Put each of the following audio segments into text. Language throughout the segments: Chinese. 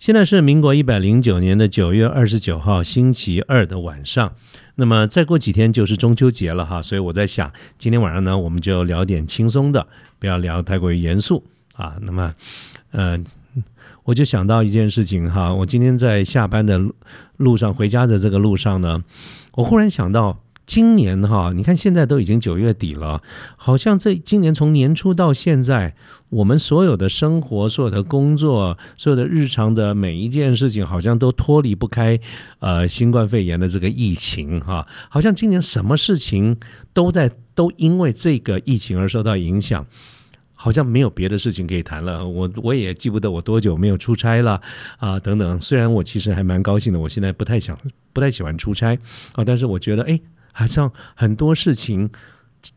现在是民国一百零九年的九月二十九号星期二的晚上，那么再过几天就是中秋节了哈，所以我在想，今天晚上呢，我们就聊点轻松的，不要聊太过于严肃啊。那么，呃，我就想到一件事情哈，我今天在下班的路上回家的这个路上呢，我忽然想到。今年哈，你看现在都已经九月底了，好像这今年从年初到现在，我们所有的生活、所有的工作、所有的日常的每一件事情，好像都脱离不开呃新冠肺炎的这个疫情哈。好像今年什么事情都在都因为这个疫情而受到影响，好像没有别的事情可以谈了。我我也记不得我多久没有出差了啊等等。虽然我其实还蛮高兴的，我现在不太想不太喜欢出差啊，但是我觉得哎。好像很多事情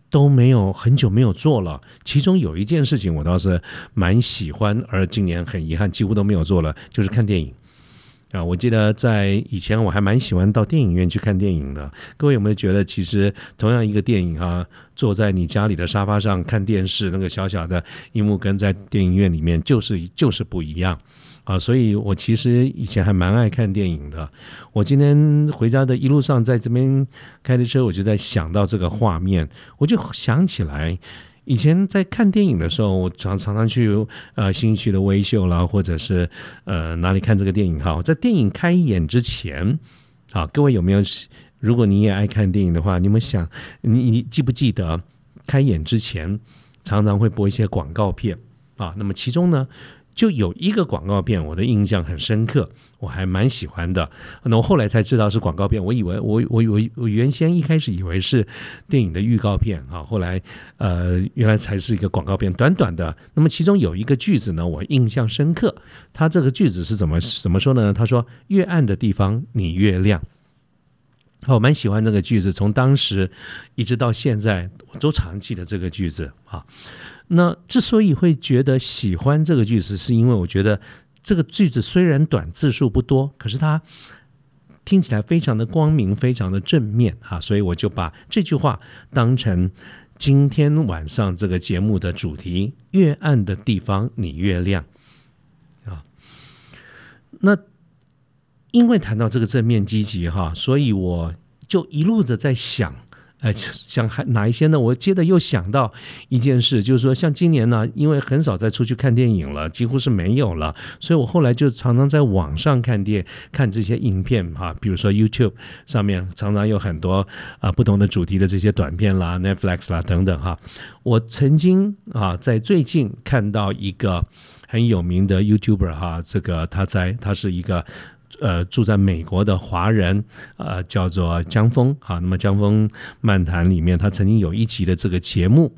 都没有很久没有做了，其中有一件事情我倒是蛮喜欢，而今年很遗憾几乎都没有做了，就是看电影啊。我记得在以前我还蛮喜欢到电影院去看电影的。各位有没有觉得，其实同样一个电影啊，坐在你家里的沙发上看电视，那个小小的荧幕跟在电影院里面就是就是不一样。啊，所以我其实以前还蛮爱看电影的。我今天回家的一路上，在这边开着车，我就在想到这个画面，我就想起来以前在看电影的时候，我常常常去呃新区的微秀啦，或者是呃哪里看这个电影哈。在电影开演之前，啊，各位有没有？如果你也爱看电影的话，你们想，你你记不记得开演之前常常会播一些广告片啊？那么其中呢？就有一个广告片，我的印象很深刻，我还蛮喜欢的。那我后来才知道是广告片，我以为我我我我原先一开始以为是电影的预告片啊，后来呃原来才是一个广告片，短短的。那么其中有一个句子呢，我印象深刻。他这个句子是怎么怎么说呢？他说：“越暗的地方你越亮。”我蛮喜欢这个句子，从当时一直到现在，我都常记得这个句子啊。那之所以会觉得喜欢这个句子，是因为我觉得这个句子虽然短，字数不多，可是它听起来非常的光明，非常的正面啊，所以我就把这句话当成今天晚上这个节目的主题：越暗的地方你越亮啊。那因为谈到这个正面积极哈，所以我就一路的在想。哎，想还哪一些呢？我接着又想到一件事，就是说，像今年呢，因为很少再出去看电影了，几乎是没有了，所以我后来就常常在网上看电看这些影片哈，比如说 YouTube 上面常常有很多啊不同的主题的这些短片啦、Netflix 啦等等哈。我曾经啊在最近看到一个很有名的 YouTuber 哈，这个他在他是一个。呃，住在美国的华人，呃，叫做江峰啊。那么《江峰漫谈》里面，他曾经有一集的这个节目，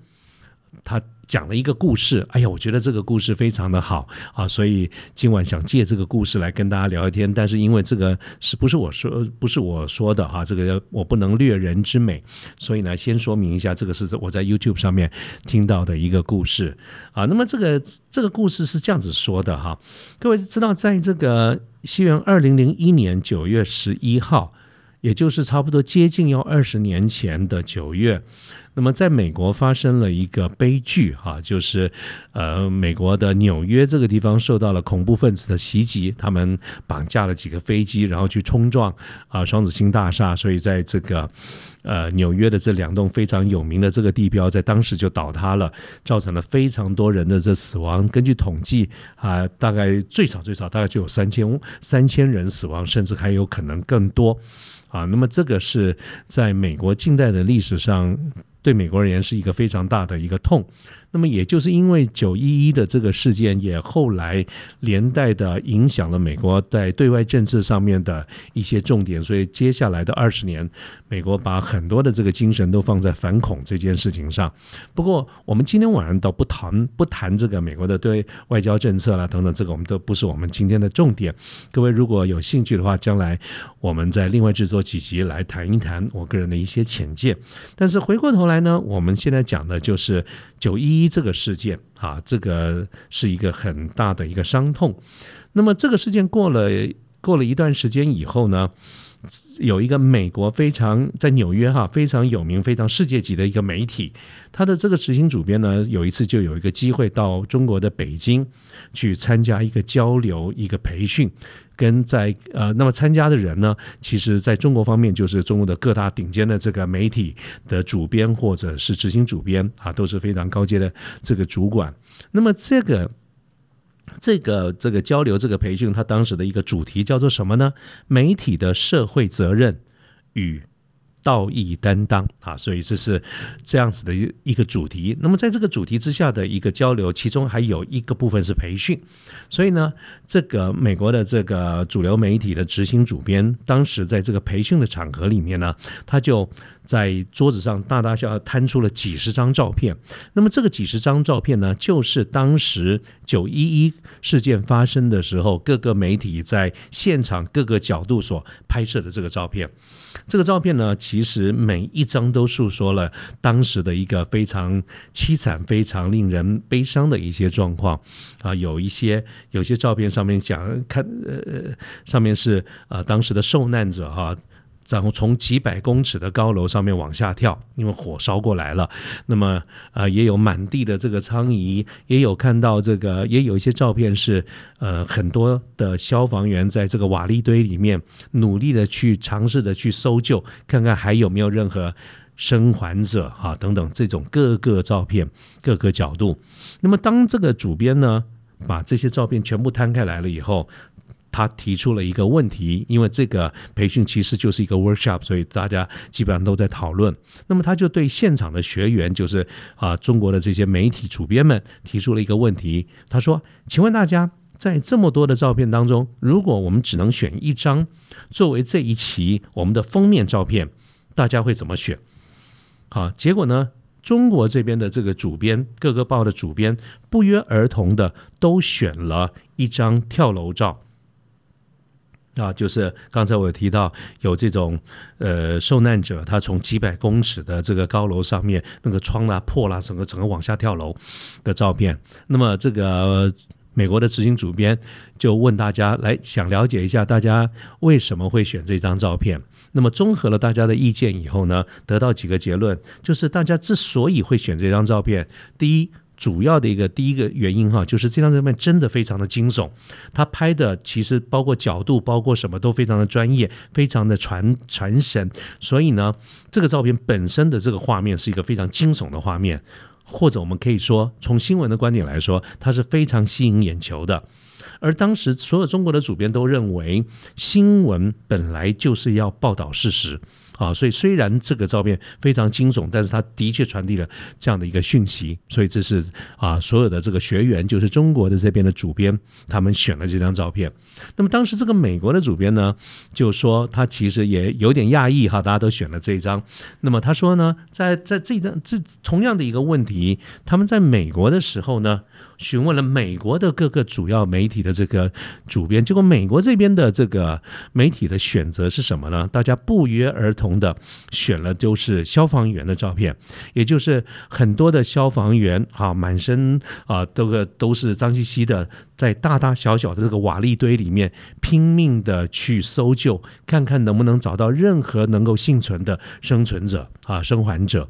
他。讲了一个故事，哎呀，我觉得这个故事非常的好啊，所以今晚想借这个故事来跟大家聊一天。但是因为这个是不是我说，不是我说的哈，这个我不能略人之美，所以呢，先说明一下，这个是我在 YouTube 上面听到的一个故事啊。那么这个这个故事是这样子说的哈，各位知道，在这个西元二零零一年九月十一号，也就是差不多接近要二十年前的九月。那么，在美国发生了一个悲剧，哈，就是，呃，美国的纽约这个地方受到了恐怖分子的袭击，他们绑架了几个飞机，然后去冲撞啊双子星大厦，所以在这个呃纽约的这两栋非常有名的这个地标，在当时就倒塌了，造成了非常多人的这死亡。根据统计啊，大概最少最少大概就有三千三千人死亡，甚至还有可能更多啊。那么，这个是在美国近代的历史上。对美国而言是一个非常大的一个痛。那么也就是因为九一一的这个事件，也后来连带的影响了美国在对外政策上面的一些重点，所以接下来的二十年，美国把很多的这个精神都放在反恐这件事情上。不过，我们今天晚上倒不谈不谈这个美国的对外交政策啦等等，这个我们都不是我们今天的重点。各位如果有兴趣的话，将来我们再另外制作几集来谈一谈我个人的一些浅见。但是回过头来呢，我们现在讲的就是九一一这个事件啊，这个是一个很大的一个伤痛。那么这个事件过了过了一段时间以后呢，有一个美国非常在纽约哈非常有名、非常世界级的一个媒体，他的这个执行主编呢，有一次就有一个机会到中国的北京去参加一个交流、一个培训。跟在呃，那么参加的人呢，其实在中国方面就是中国的各大顶尖的这个媒体的主编或者是执行主编啊，都是非常高阶的这个主管。那么这个这个这个交流这个培训，它当时的一个主题叫做什么呢？媒体的社会责任与。道义担当啊，所以这是这样子的一个主题。那么在这个主题之下的一个交流，其中还有一个部分是培训。所以呢，这个美国的这个主流媒体的执行主编，当时在这个培训的场合里面呢，他就。在桌子上大大小小摊出了几十张照片，那么这个几十张照片呢，就是当时九一一事件发生的时候，各个媒体在现场各个角度所拍摄的这个照片。这个照片呢，其其实每一张都诉说了当时的一个非常凄惨、非常令人悲伤的一些状况啊。有一些有些照片上面讲看呃，上面是呃当时的受难者哈。然后从几百公尺的高楼上面往下跳，因为火烧过来了。那么，呃，也有满地的这个苍蝇，也有看到这个，也有一些照片是，呃，很多的消防员在这个瓦砾堆里面努力的去尝试的去搜救，看看还有没有任何生还者哈等等这种各个照片各个角度。那么，当这个主编呢把这些照片全部摊开来了以后。他提出了一个问题，因为这个培训其实就是一个 workshop，所以大家基本上都在讨论。那么他就对现场的学员，就是啊中国的这些媒体主编们提出了一个问题。他说：“请问大家，在这么多的照片当中，如果我们只能选一张作为这一期我们的封面照片，大家会怎么选？”好，结果呢，中国这边的这个主编，各个报的主编不约而同的都选了一张跳楼照。啊，就是刚才我提到有这种呃受难者，他从几百公尺的这个高楼上面，那个窗啦破啦，整个整个往下跳楼的照片。那么这个美国的执行主编就问大家来想了解一下，大家为什么会选这张照片？那么综合了大家的意见以后呢，得到几个结论，就是大家之所以会选这张照片，第一。主要的一个第一个原因哈，就是这张照片真的非常的惊悚，他拍的其实包括角度，包括什么都非常的专业，非常的传传神，所以呢，这个照片本身的这个画面是一个非常惊悚的画面，或者我们可以说，从新闻的观点来说，它是非常吸引眼球的。而当时所有中国的主编都认为，新闻本来就是要报道事实。啊，所以虽然这个照片非常惊悚，但是它的确传递了这样的一个讯息，所以这是啊，所有的这个学员，就是中国的这边的主编，他们选了这张照片。那么当时这个美国的主编呢，就说他其实也有点讶异哈，大家都选了这一张。那么他说呢，在在这张这同样的一个问题，他们在美国的时候呢。询问了美国的各个主要媒体的这个主编，结果美国这边的这个媒体的选择是什么呢？大家不约而同同的选了都是消防员的照片，也就是很多的消防员啊，满身啊这个都是脏兮兮的，在大大小小的这个瓦砾堆里面拼命的去搜救，看看能不能找到任何能够幸存的生存者啊，生还者。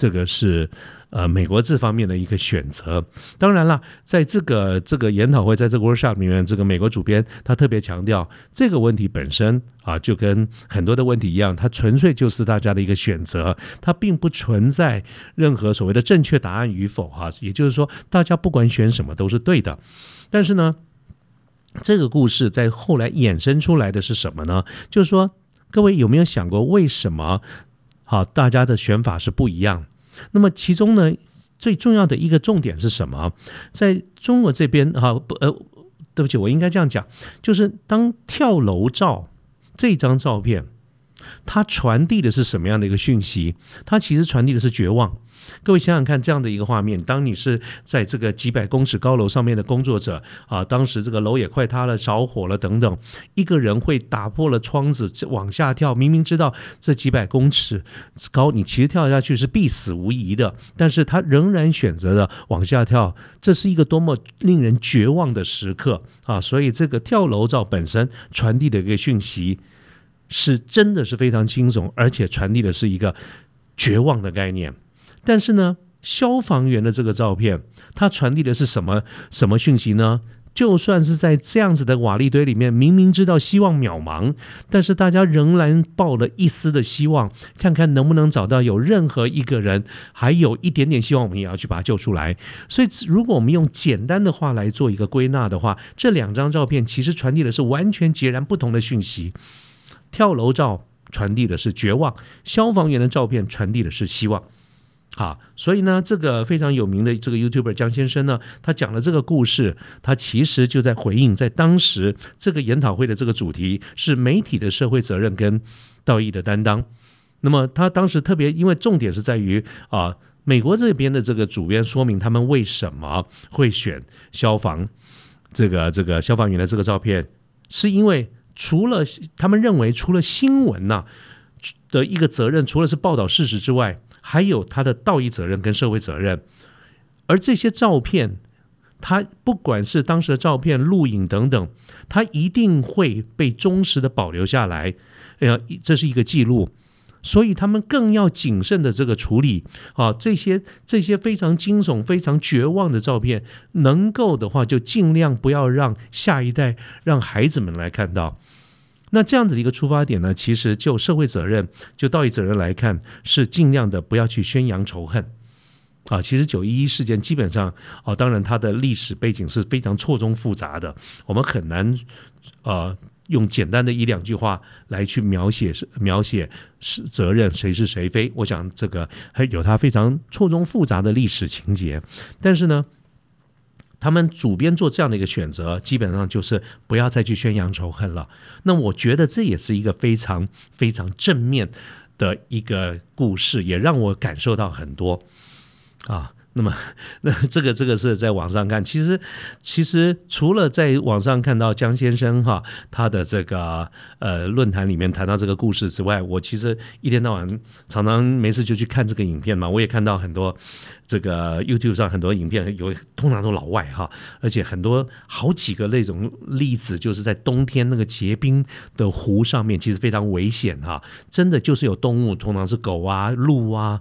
这个是呃美国这方面的一个选择。当然了，在这个这个研讨会，在这个 workshop 里面，这个美国主编他特别强调，这个问题本身啊，就跟很多的问题一样，它纯粹就是大家的一个选择，它并不存在任何所谓的正确答案与否哈。也就是说，大家不管选什么都是对的。但是呢，这个故事在后来衍生出来的是什么呢？就是说，各位有没有想过，为什么好大家的选法是不一样？那么其中呢，最重要的一个重点是什么？在中国这边啊不呃，对不起，我应该这样讲，就是当跳楼照这张照片，它传递的是什么样的一个讯息？它其实传递的是绝望。各位想想看，这样的一个画面，当你是在这个几百公尺高楼上面的工作者啊，当时这个楼也快塌了、着火了等等，一个人会打破了窗子往下跳，明明知道这几百公尺高，你其实跳下去是必死无疑的，但是他仍然选择了往下跳，这是一个多么令人绝望的时刻啊！所以这个跳楼照本身传递的一个讯息，是真的是非常惊悚，而且传递的是一个绝望的概念。但是呢，消防员的这个照片，它传递的是什么什么讯息呢？就算是在这样子的瓦砾堆里面，明明知道希望渺茫，但是大家仍然抱了一丝的希望，看看能不能找到有任何一个人还有一点点希望，我们也要去把他救出来。所以，如果我们用简单的话来做一个归纳的话，这两张照片其实传递的是完全截然不同的讯息。跳楼照传递的是绝望，消防员的照片传递的是希望。好，所以呢，这个非常有名的这个 YouTuber 江先生呢，他讲了这个故事，他其实就在回应，在当时这个研讨会的这个主题是媒体的社会责任跟道义的担当。那么他当时特别，因为重点是在于啊，美国这边的这个主编说明他们为什么会选消防这个这个消防员的这个照片，是因为除了他们认为除了新闻呐的一个责任，除了是报道事实之外。还有他的道义责任跟社会责任，而这些照片，他不管是当时的照片、录影等等，他一定会被忠实的保留下来。呃，这是一个记录，所以他们更要谨慎的这个处理啊，这些这些非常惊悚、非常绝望的照片，能够的话就尽量不要让下一代、让孩子们来看到。那这样子的一个出发点呢，其实就社会责任、就道义责任来看，是尽量的不要去宣扬仇恨啊。其实九一一事件基本上啊，当然它的历史背景是非常错综复杂的，我们很难呃用简单的一两句话来去描写是描写是责任谁是谁非。我想这个还有它非常错综复杂的历史情节，但是呢。他们主编做这样的一个选择，基本上就是不要再去宣扬仇恨了。那我觉得这也是一个非常非常正面的一个故事，也让我感受到很多啊。那么，那这个这个是在网上看，其实其实除了在网上看到江先生哈他的这个呃论坛里面谈到这个故事之外，我其实一天到晚常常没事就去看这个影片嘛，我也看到很多这个 YouTube 上很多影片，有通常都老外哈，而且很多好几个那种例子，就是在冬天那个结冰的湖上面，其实非常危险哈，真的就是有动物，通常是狗啊、鹿啊。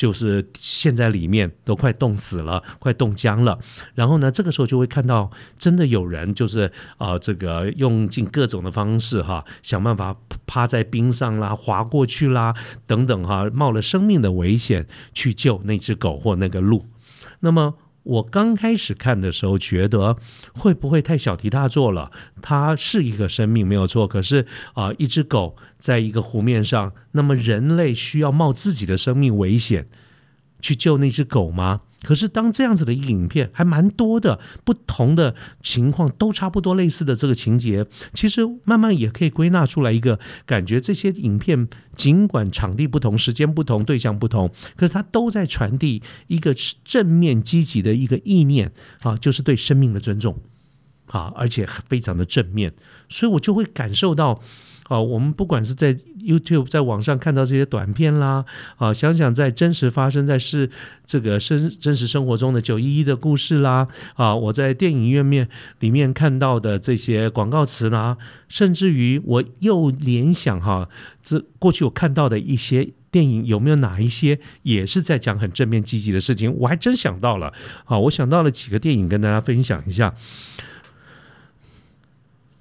就是陷在里面都快冻死了，快冻僵了。然后呢，这个时候就会看到真的有人，就是啊，这个用尽各种的方式哈，想办法趴在冰上啦，滑过去啦，等等哈，冒了生命的危险去救那只狗或那个鹿。那么。我刚开始看的时候，觉得会不会太小题大做了？它是一个生命没有错，可是啊，一只狗在一个湖面上，那么人类需要冒自己的生命危险去救那只狗吗？可是，当这样子的影片还蛮多的，不同的情况都差不多类似的这个情节，其实慢慢也可以归纳出来一个感觉：这些影片尽管场地不同、时间不同、对象不同，可是它都在传递一个正面积极的一个意念啊，就是对生命的尊重啊，而且非常的正面，所以我就会感受到。啊，我们不管是在 YouTube 在网上看到这些短片啦，啊，想想在真实发生在是这个生真实生活中的九一一的故事啦，啊，我在电影院面里面看到的这些广告词啦，甚至于我又联想哈，这过去我看到的一些电影有没有哪一些也是在讲很正面积极的事情？我还真想到了，啊，我想到了几个电影跟大家分享一下。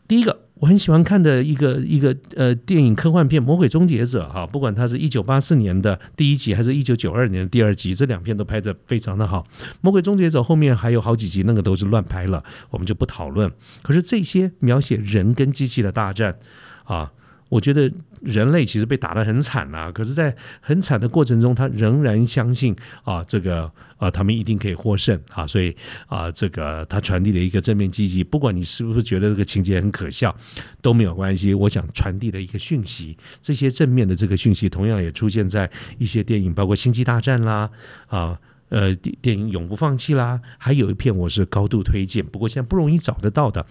第一个。我很喜欢看的一个一个呃电影科幻片《魔鬼终结者》哈，不管它是一九八四年的第一集，还是一九九二年的第二集，这两片都拍的非常的好。《魔鬼终结者》后面还有好几集，那个都是乱拍了，我们就不讨论。可是这些描写人跟机器的大战啊，我觉得人类其实被打得很惨啊，可是，在很惨的过程中，他仍然相信啊，这个啊，他们一定可以获胜啊，所以啊，这个他传递了一个正面积极，不管你是不是觉得这个情节很可笑，都没有关系。我想传递的一个讯息，这些正面的这个讯息，同样也出现在一些电影，包括《星际大战》啦，啊，呃，电影《永不放弃》啦，还有一片我是高度推荐，不过现在不容易找得到的，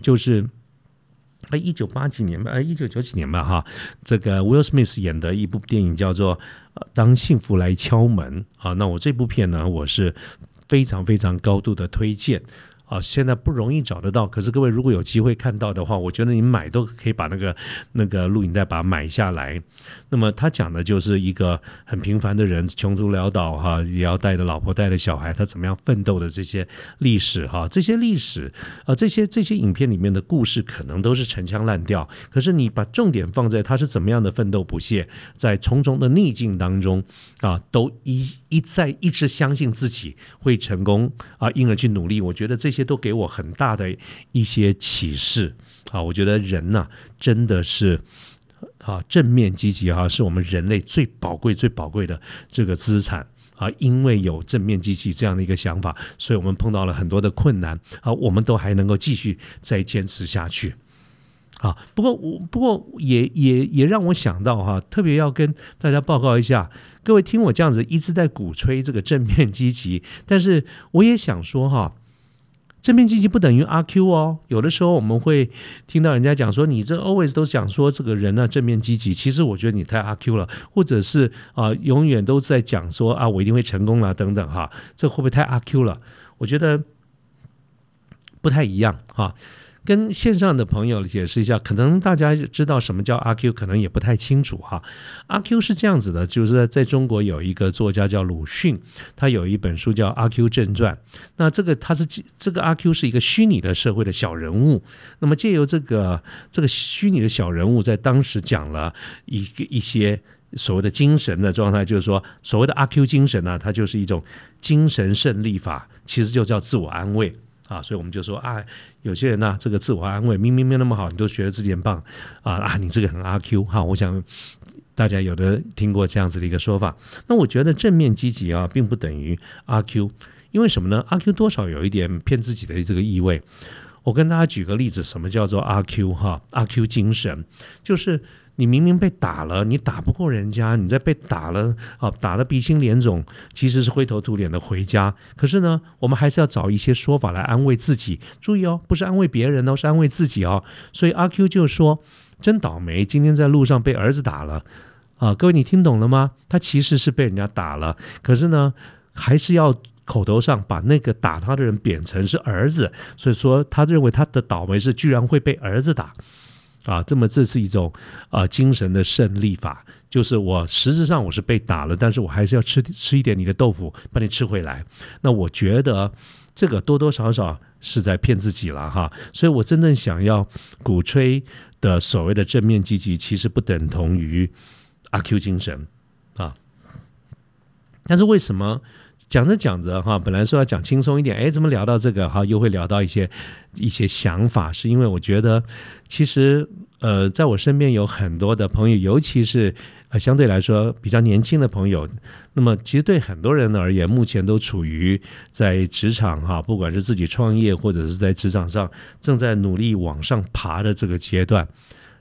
就是。哎，一九八几年吧，哎，一九九几年吧，哈，这个 Will Smith 演的一部电影叫做《当幸福来敲门》啊，那我这部片呢，我是非常非常高度的推荐。啊，现在不容易找得到。可是各位如果有机会看到的话，我觉得你买都可以把那个那个录影带把它买下来。那么他讲的就是一个很平凡的人，穷途潦倒哈，也要带着老婆带着小孩，他怎么样奋斗的这些历史哈，这些历史啊，这些这些影片里面的故事可能都是陈腔滥调。可是你把重点放在他是怎么样的奋斗不懈，在重重的逆境当中啊，都一一再一直相信自己会成功啊，因而去努力。我觉得这些。都给我很大的一些启示啊！我觉得人呐，真的是啊，正面积极啊，是我们人类最宝贵、最宝贵的这个资产啊！因为有正面积极这样的一个想法，所以我们碰到了很多的困难啊，我们都还能够继续再坚持下去啊！不过我不过也也也让我想到哈，特别要跟大家报告一下，各位听我这样子一直在鼓吹这个正面积极，但是我也想说哈。正面积极不等于阿 Q 哦，有的时候我们会听到人家讲说，你这 always 都讲说这个人呢正面积极，其实我觉得你太阿 Q 了，或者是啊永远都在讲说啊我一定会成功了等等哈，这会不会太阿 Q 了？我觉得不太一样哈。跟线上的朋友解释一下，可能大家知道什么叫阿 Q，可能也不太清楚哈。阿 Q 是这样子的，就是在中国有一个作家叫鲁迅，他有一本书叫《阿 Q 正传》。那这个他是这个阿 Q 是一个虚拟的社会的小人物。那么借由这个这个虚拟的小人物，在当时讲了一个一些所谓的精神的状态，就是说所谓的阿 Q 精神呢，它就是一种精神胜利法，其实就叫自我安慰。啊，所以我们就说啊，有些人呢，这个自我安慰明明没那么好，你都觉得自己很棒啊啊，你这个很阿 Q 哈。我想大家有的听过这样子的一个说法。那我觉得正面积极啊，并不等于阿 Q，因为什么呢？阿 Q 多少有一点骗自己的这个意味。我跟大家举个例子，什么叫做阿 Q 哈？阿 Q 精神就是。你明明被打了，你打不过人家，你在被打了啊，打得鼻青脸肿，其实是灰头土脸的回家。可是呢，我们还是要找一些说法来安慰自己。注意哦，不是安慰别人哦，是安慰自己哦。所以阿 Q 就说：“真倒霉，今天在路上被儿子打了啊！”各位，你听懂了吗？他其实是被人家打了，可是呢，还是要口头上把那个打他的人贬成是儿子，所以说他认为他的倒霉是居然会被儿子打。啊，这么这是一种啊精神的胜利法，就是我实质上我是被打了，但是我还是要吃吃一点你的豆腐，把你吃回来。那我觉得这个多多少少是在骗自己了哈。所以我真正想要鼓吹的所谓的正面积极，其实不等同于阿 Q 精神啊。但是为什么？讲着讲着哈，本来说要讲轻松一点，哎，怎么聊到这个哈，又会聊到一些一些想法？是因为我觉得，其实呃，在我身边有很多的朋友，尤其是呃相对来说比较年轻的朋友，那么其实对很多人而言，目前都处于在职场哈，不管是自己创业或者是在职场上正在努力往上爬的这个阶段。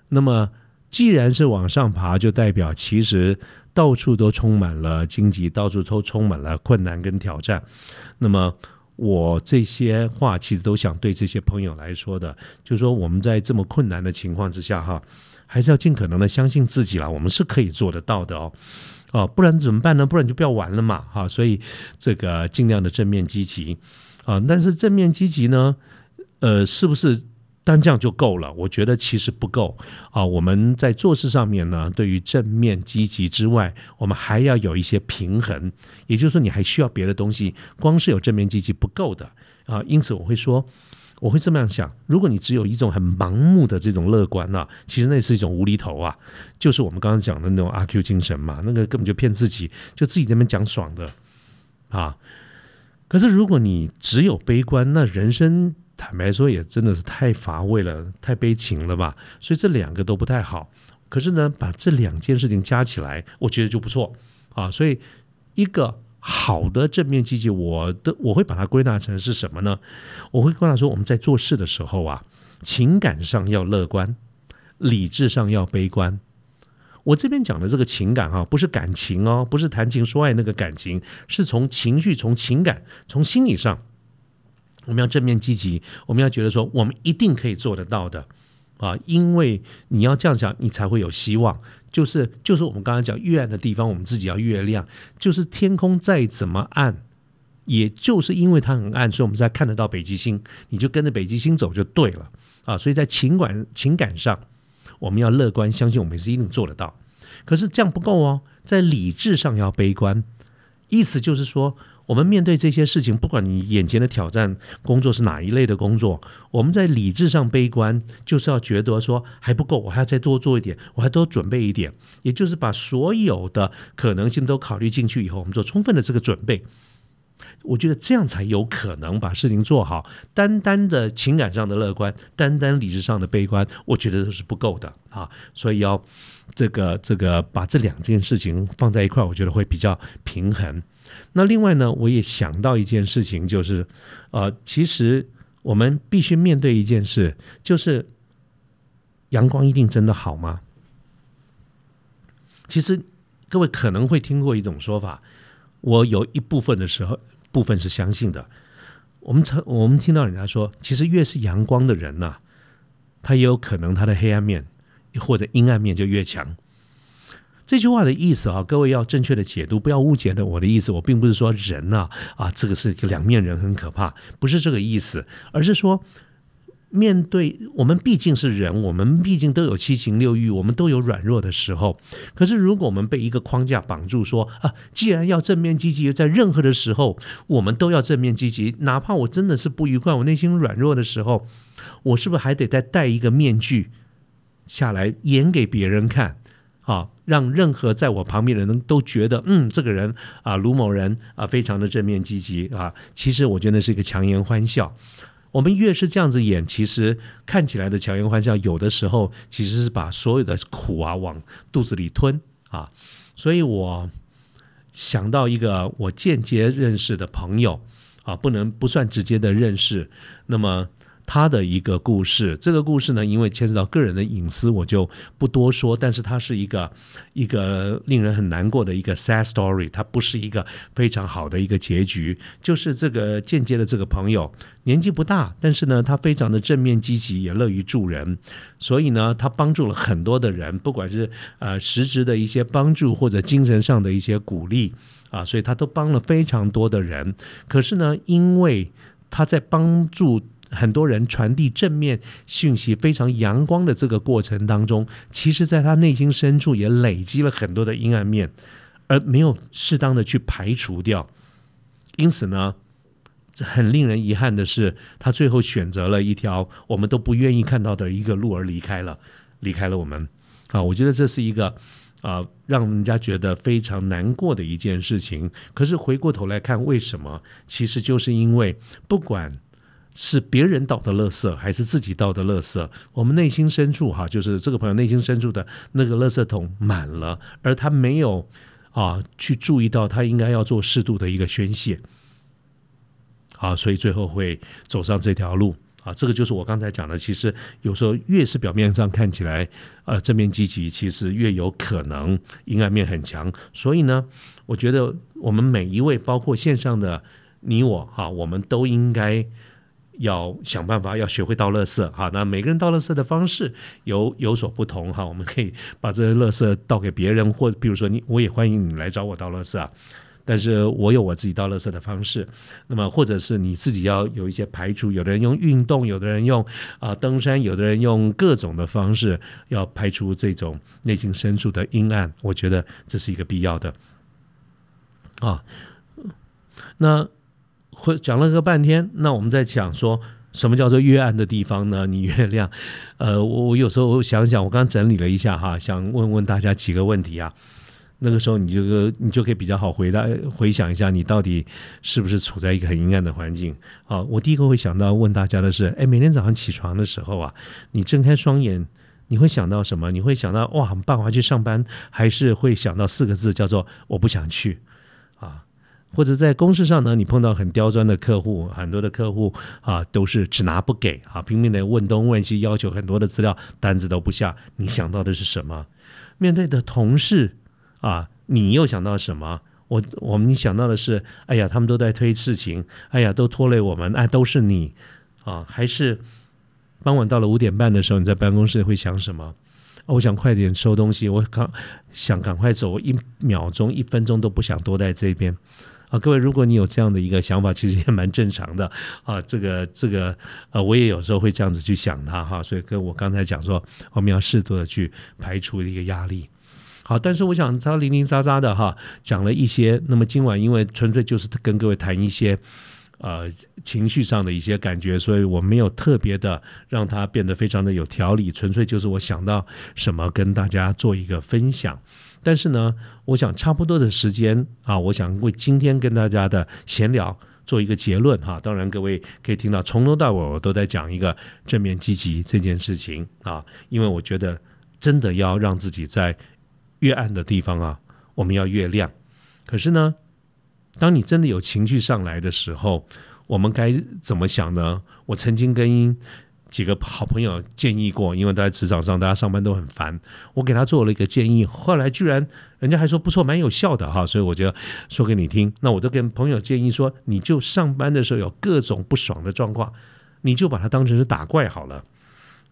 那么既然是往上爬，就代表其实。到处都充满了荆棘，到处都充满了困难跟挑战。那么，我这些话其实都想对这些朋友来说的，就是说我们在这么困难的情况之下，哈，还是要尽可能的相信自己了，我们是可以做得到的哦，哦，不然怎么办呢？不然就不要玩了嘛，哈。所以这个尽量的正面积极啊，但是正面积极呢，呃，是不是？单这样就够了，我觉得其实不够啊。我们在做事上面呢，对于正面积极之外，我们还要有一些平衡，也就是说，你还需要别的东西，光是有正面积极不够的啊。因此，我会说，我会这么样想：如果你只有一种很盲目的这种乐观呢，其实那是一种无厘头啊，就是我们刚刚讲的那种阿 Q 精神嘛，那个根本就骗自己，就自己那边讲爽的啊。可是如果你只有悲观，那人生。坦白说，也真的是太乏味了，太悲情了吧？所以这两个都不太好。可是呢，把这两件事情加起来，我觉得就不错啊。所以，一个好的正面积极，我的我会把它归纳成是什么呢？我会归纳说，我们在做事的时候啊，情感上要乐观，理智上要悲观。我这边讲的这个情感哈，不是感情哦，不是谈情说爱那个感情，是从情绪、从情感、从心理上，我们要正面积极，我们要觉得说，我们一定可以做得到的。啊，因为你要这样想，你才会有希望。就是就是我们刚刚讲，越暗的地方，我们自己要越亮。就是天空再怎么暗，也就是因为它很暗，所以我们才看得到北极星。你就跟着北极星走就对了啊！所以在情感情感上，我们要乐观，相信我们是一定做得到。可是这样不够哦，在理智上要悲观。意思就是说。我们面对这些事情，不管你眼前的挑战工作是哪一类的工作，我们在理智上悲观，就是要觉得说还不够，我还要再多做一点，我还多准备一点，也就是把所有的可能性都考虑进去以后，我们做充分的这个准备。我觉得这样才有可能把事情做好。单单的情感上的乐观，单单理智上的悲观，我觉得都是不够的啊。所以要这个这个把这两件事情放在一块，我觉得会比较平衡。那另外呢，我也想到一件事情，就是，呃，其实我们必须面对一件事，就是阳光一定真的好吗？其实各位可能会听过一种说法，我有一部分的时候部分是相信的。我们曾我们听到人家说，其实越是阳光的人呐，他也有可能他的黑暗面或者阴暗面就越强。这句话的意思啊，各位要正确的解读，不要误解了我的意思。我并不是说人呐啊，这个是个两面人很可怕，不是这个意思，而是说面对我们毕竟是人，我们毕竟都有七情六欲，我们都有软弱的时候。可是如果我们被一个框架绑住，说啊，既然要正面积极，在任何的时候我们都要正面积极，哪怕我真的是不愉快，我内心软弱的时候，我是不是还得再戴一个面具下来演给别人看？啊，让任何在我旁边的人都觉得，嗯，这个人啊，卢某人啊，非常的正面积极啊。其实我觉得是一个强颜欢笑。我们越是这样子演，其实看起来的强颜欢笑，有的时候其实是把所有的苦啊往肚子里吞啊。所以我想到一个我间接认识的朋友啊，不能不算直接的认识，那么。他的一个故事，这个故事呢，因为牵涉到个人的隐私，我就不多说。但是它是一个一个令人很难过的一个 sad story，它不是一个非常好的一个结局。就是这个间接的这个朋友年纪不大，但是呢，他非常的正面积极，也乐于助人，所以呢，他帮助了很多的人，不管是呃实质的一些帮助，或者精神上的一些鼓励啊，所以他都帮了非常多的人。可是呢，因为他在帮助。很多人传递正面讯息、非常阳光的这个过程当中，其实在他内心深处也累积了很多的阴暗面，而没有适当的去排除掉。因此呢，很令人遗憾的是，他最后选择了一条我们都不愿意看到的一个路而离开了，离开了我们。啊，我觉得这是一个啊，让人家觉得非常难过的一件事情。可是回过头来看，为什么？其实就是因为不管。是别人倒的垃圾，还是自己倒的垃圾？我们内心深处哈，就是这个朋友内心深处的那个垃圾桶满了，而他没有啊去注意到，他应该要做适度的一个宣泄，啊，所以最后会走上这条路啊。这个就是我刚才讲的，其实有时候越是表面上看起来呃正面积极，其实越有可能阴暗面很强。所以呢，我觉得我们每一位，包括线上的你我哈，我们都应该。要想办法，要学会倒垃圾哈。那每个人倒垃圾的方式有有所不同哈。我们可以把这些垃圾倒给别人，或比如说你，我也欢迎你来找我倒垃圾啊。但是我有我自己倒垃圾的方式。那么或者是你自己要有一些排除，有的人用运动，有的人用啊登山，有的人用各种的方式要排除这种内心深处的阴暗。我觉得这是一个必要的啊。那。会讲了个半天，那我们在讲说什么叫做越暗的地方呢？你越亮。呃，我我有时候想想，我刚整理了一下哈，想问问大家几个问题啊。那个时候你就你就可以比较好回答，回想一下你到底是不是处在一个很阴暗的环境啊？我第一个会想到问大家的是，哎，每天早上起床的时候啊，你睁开双眼，你会想到什么？你会想到哇，很棒，我要去上班，还是会想到四个字叫做我不想去？或者在公事上呢，你碰到很刁钻的客户，很多的客户啊都是只拿不给啊，拼命的问东问西，要求很多的资料，单子都不下。你想到的是什么？面对的同事啊，你又想到什么？我我们想到的是，哎呀，他们都在推事情，哎呀，都拖累我们，哎，都是你啊？还是傍晚到了五点半的时候，你在办公室会想什么？我想快点收东西，我赶想赶快走，一秒钟、一分钟都不想多在这边啊！各位，如果你有这样的一个想法，其实也蛮正常的啊。这个这个呃，我也有时候会这样子去想它哈。所以跟我刚才讲说，我们要适度的去排除一个压力。好，但是我想他零零杂杂的哈讲了一些，那么今晚因为纯粹就是跟各位谈一些呃情绪上的一些感觉，所以我没有特别的让它变得非常的有条理，纯粹就是我想到什么跟大家做一个分享。但是呢，我想差不多的时间啊，我想为今天跟大家的闲聊做一个结论哈。当然各位可以听到从头到尾我都在讲一个正面积极这件事情啊，因为我觉得真的要让自己在。越暗的地方啊，我们要越亮。可是呢，当你真的有情绪上来的时候，我们该怎么想呢？我曾经跟几个好朋友建议过，因为他在职场上大家上班都很烦，我给他做了一个建议，后来居然人家还说不错，蛮有效的哈，所以我就说给你听。那我都跟朋友建议说，你就上班的时候有各种不爽的状况，你就把它当成是打怪好了。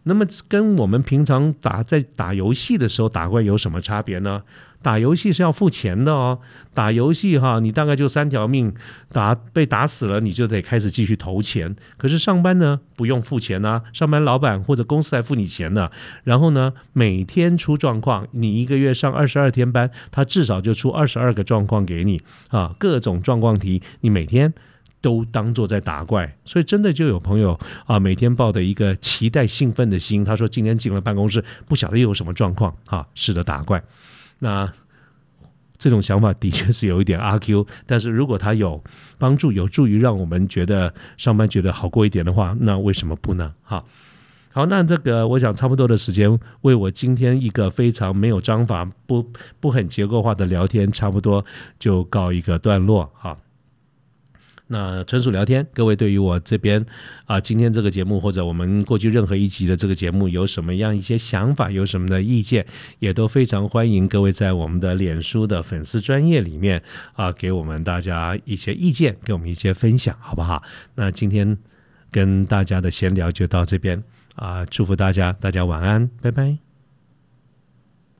那么跟我们平常打在打游戏的时候打怪有什么差别呢？打游戏是要付钱的哦，打游戏哈，你大概就三条命，打被打死了你就得开始继续投钱。可是上班呢不用付钱啊，上班老板或者公司来付你钱呢。然后呢每天出状况，你一个月上二十二天班，他至少就出二十二个状况给你啊，各种状况题，你每天。都当做在打怪，所以真的就有朋友啊，每天抱着一个期待、兴奋的心，他说今天进了办公室，不晓得又有什么状况啊，试着打怪。那这种想法的确是有一点阿 Q，但是如果他有帮助，有助于让我们觉得上班觉得好过一点的话，那为什么不呢？哈，好，那这个我想差不多的时间，为我今天一个非常没有章法、不不很结构化的聊天，差不多就告一个段落哈。那纯属聊天，各位对于我这边啊，今天这个节目或者我们过去任何一集的这个节目有什么样一些想法，有什么的意见，也都非常欢迎各位在我们的脸书的粉丝专业里面啊，给我们大家一些意见，给我们一些分享，好不好？那今天跟大家的闲聊就到这边啊，祝福大家，大家晚安，拜拜。